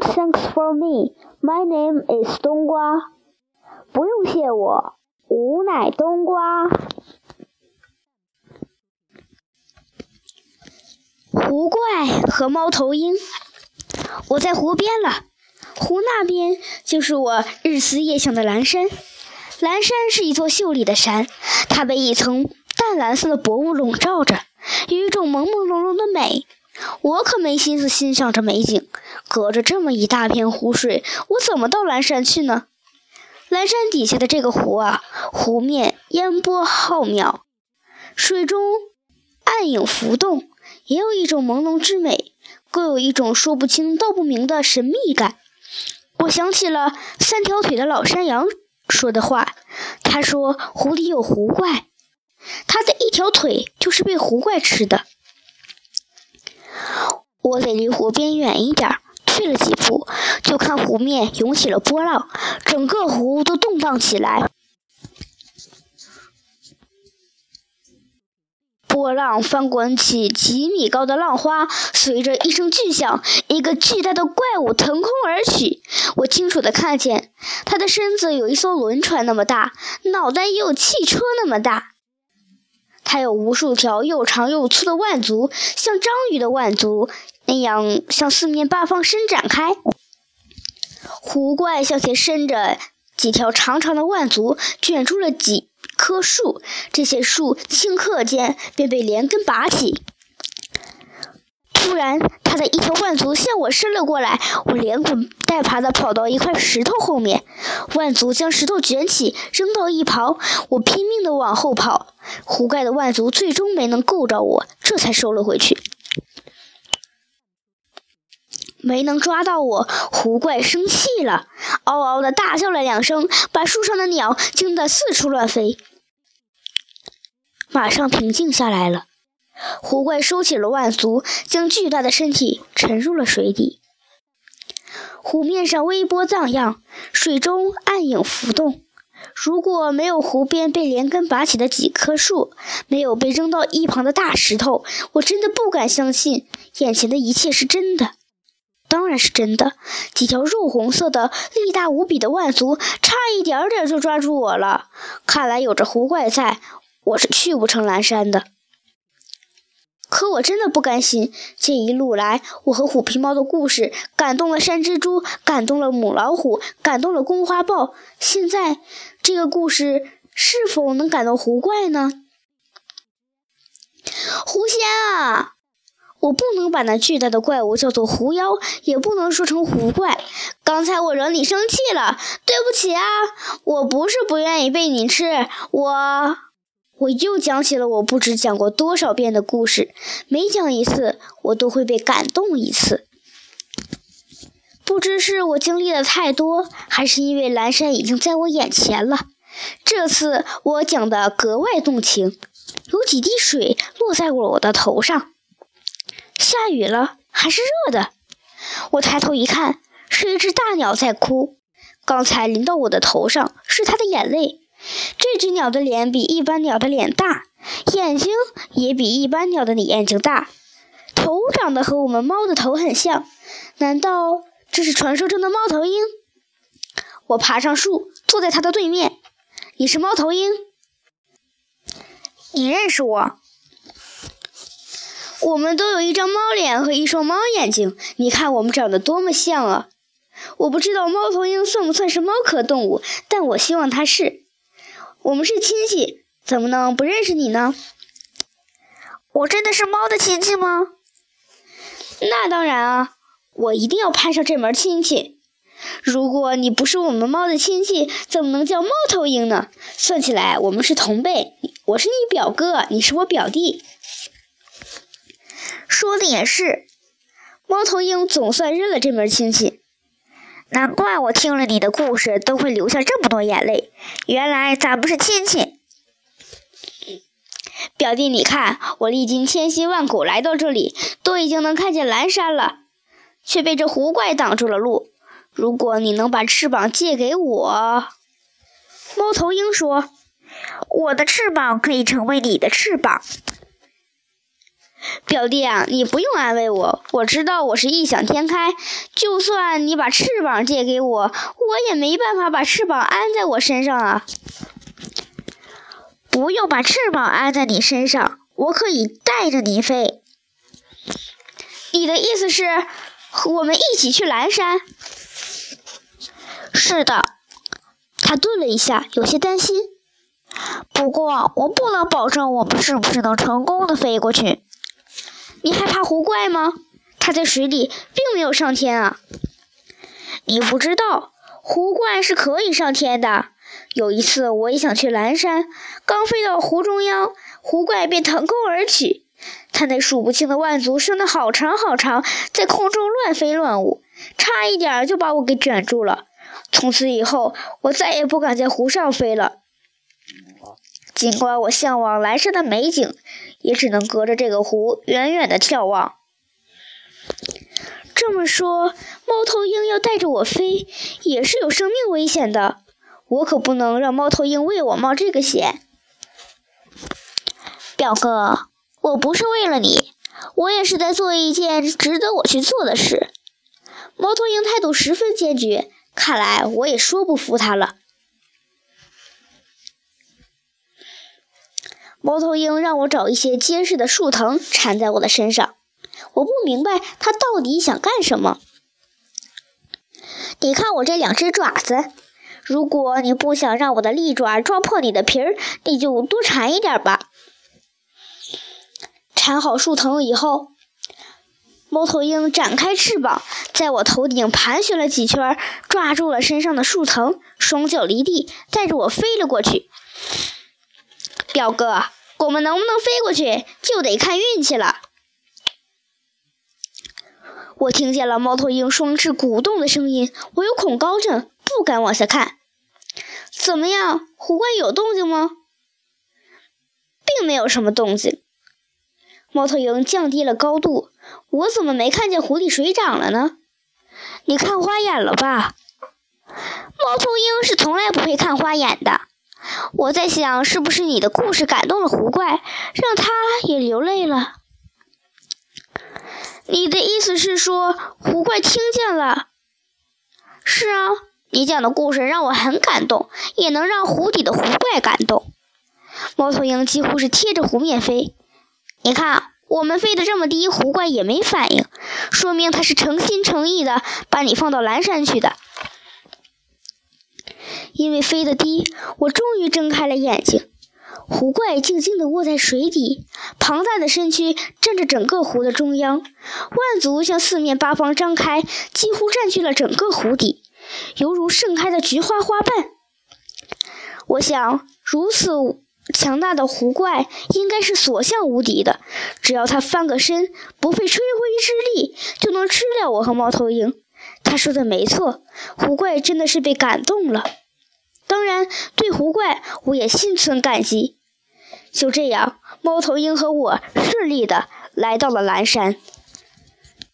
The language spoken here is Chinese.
Thanks for me. My name is 冬瓜。不用谢我，吾乃冬瓜。湖怪和猫头鹰。我在湖边了，湖那边就是我日思夜想的蓝山。蓝山是一座秀丽的山，它被一层淡蓝色的薄雾笼罩着，有一种朦朦胧胧的美。我可没心思欣赏这美景，隔着这么一大片湖水，我怎么到蓝山去呢？蓝山底下的这个湖啊，湖面烟波浩渺，水中暗影浮动，也有一种朦胧之美，更有一种说不清道不明的神秘感。我想起了三条腿的老山羊说的话，他说湖里有湖怪，他的一条腿就是被湖怪吃的。我得离湖边远一点儿，退了几步，就看湖面涌起了波浪，整个湖都动荡起来。波浪翻滚起几米高的浪花，随着一声巨响，一个巨大的怪物腾空而起。我清楚地看见，它的身子有一艘轮船那么大，脑袋也有汽车那么大。它有无数条又长又粗的腕足，像章鱼的腕足那样向四面八方伸展开。湖怪向前伸着几条长长的腕足，卷出了几棵树，这些树顷刻间便被连根拔起。突然，他的一条腕足向我伸了过来，我连滚带爬地跑到一块石头后面，腕足将石头卷起，扔到一旁。我拼命地往后跑，湖怪的腕足最终没能够着我，这才收了回去。没能抓到我，湖怪生气了，嗷嗷的大叫了两声，把树上的鸟惊得四处乱飞。马上平静下来了。湖怪收起了腕足，将巨大的身体沉入了水底。湖面上微波荡漾，水中暗影浮动。如果没有湖边被连根拔起的几棵树，没有被扔到一旁的大石头，我真的不敢相信眼前的一切是真的。当然是真的，几条肉红色的、力大无比的腕足，差一点点就抓住我了。看来有着湖怪在，我是去不成蓝山的。可我真的不甘心，这一路来，我和虎皮猫的故事感动了山蜘蛛，感动了母老虎，感动了公花豹。现在，这个故事是否能感动狐怪呢？狐仙啊，我不能把那巨大的怪物叫做狐妖，也不能说成狐怪。刚才我惹你生气了，对不起啊！我不是不愿意被你吃，我……我又讲起了我不知讲过多少遍的故事，每讲一次，我都会被感动一次。不知是我经历的太多，还是因为蓝山已经在我眼前了，这次我讲的格外动情。有几滴水落在了我的头上，下雨了，还是热的。我抬头一看，是一只大鸟在哭，刚才淋到我的头上，是它的眼泪。这只鸟的脸比一般鸟的脸大，眼睛也比一般鸟的眼睛大，头长得和我们猫的头很像。难道这是传说中的猫头鹰？我爬上树，坐在它的对面。你是猫头鹰？你认识我？我们都有一张猫脸和一双猫眼睛，你看我们长得多么像啊！我不知道猫头鹰算不算是猫科动物，但我希望它是。我们是亲戚，怎么能不认识你呢？我真的是猫的亲戚吗？那当然啊，我一定要攀上这门亲戚。如果你不是我们猫的亲戚，怎么能叫猫头鹰呢？算起来，我们是同辈，我是你表哥，你是我表弟。说的也是，猫头鹰总算认了这门亲戚。难怪我听了你的故事都会流下这么多眼泪，原来咱们是亲戚。表弟，你看，我历经千辛万苦来到这里，都已经能看见蓝山了，却被这狐怪挡住了路。如果你能把翅膀借给我，猫头鹰说：“我的翅膀可以成为你的翅膀。”表弟啊，你不用安慰我，我知道我是异想天开。就算你把翅膀借给我，我也没办法把翅膀安在我身上啊。不用把翅膀安在你身上，我可以带着你飞。你的意思是，我们一起去蓝山？是的。他顿了一下，有些担心。不过，我不能保证我们是不是能成功的飞过去。你害怕湖怪吗？它在水里并没有上天啊。你不知道，湖怪是可以上天的。有一次，我也想去蓝山，刚飞到湖中央，湖怪便腾空而起。它那数不清的腕足伸得好长好长，在空中乱飞乱舞，差一点就把我给卷住了。从此以后，我再也不敢在湖上飞了。尽管我向往蓝山的美景，也只能隔着这个湖远远的眺望。这么说，猫头鹰要带着我飞，也是有生命危险的。我可不能让猫头鹰为我冒这个险。表哥，我不是为了你，我也是在做一件值得我去做的事。猫头鹰态度十分坚决，看来我也说不服他了。猫头鹰让我找一些结实的树藤缠在我的身上，我不明白它到底想干什么。你看我这两只爪子，如果你不想让我的利爪抓破你的皮儿，你就多缠一点吧。缠好树藤以后，猫头鹰展开翅膀，在我头顶盘旋了几圈，抓住了身上的树藤，双脚离地，带着我飞了过去。表哥，我们能不能飞过去，就得看运气了。我听见了猫头鹰双翅鼓动的声音，我有恐高症，不敢往下看。怎么样，湖怪有动静吗？并没有什么动静。猫头鹰降低了高度，我怎么没看见湖里水涨了呢？你看花眼了吧？猫头鹰是从来不会看花眼的。我在想，是不是你的故事感动了狐怪，让他也流泪了？你的意思是说，狐怪听见了？是啊，你讲的故事让我很感动，也能让湖底的狐怪感动。猫头鹰几乎是贴着湖面飞，你看，我们飞得这么低，狐怪也没反应，说明他是诚心诚意的把你放到蓝山去的。因为飞得低，我终于睁开了眼睛。湖怪静静地卧在水底，庞大的身躯占着整个湖的中央，万足向四面八方张开，几乎占据了整个湖底，犹如盛开的菊花花瓣。我想，如此强大的湖怪应该是所向无敌的，只要它翻个身，不费吹灰之力，就能吃掉我和猫头鹰。他说的没错，湖怪真的是被感动了。当然，对狐怪我也心存感激。就这样，猫头鹰和我顺利的来到了蓝山。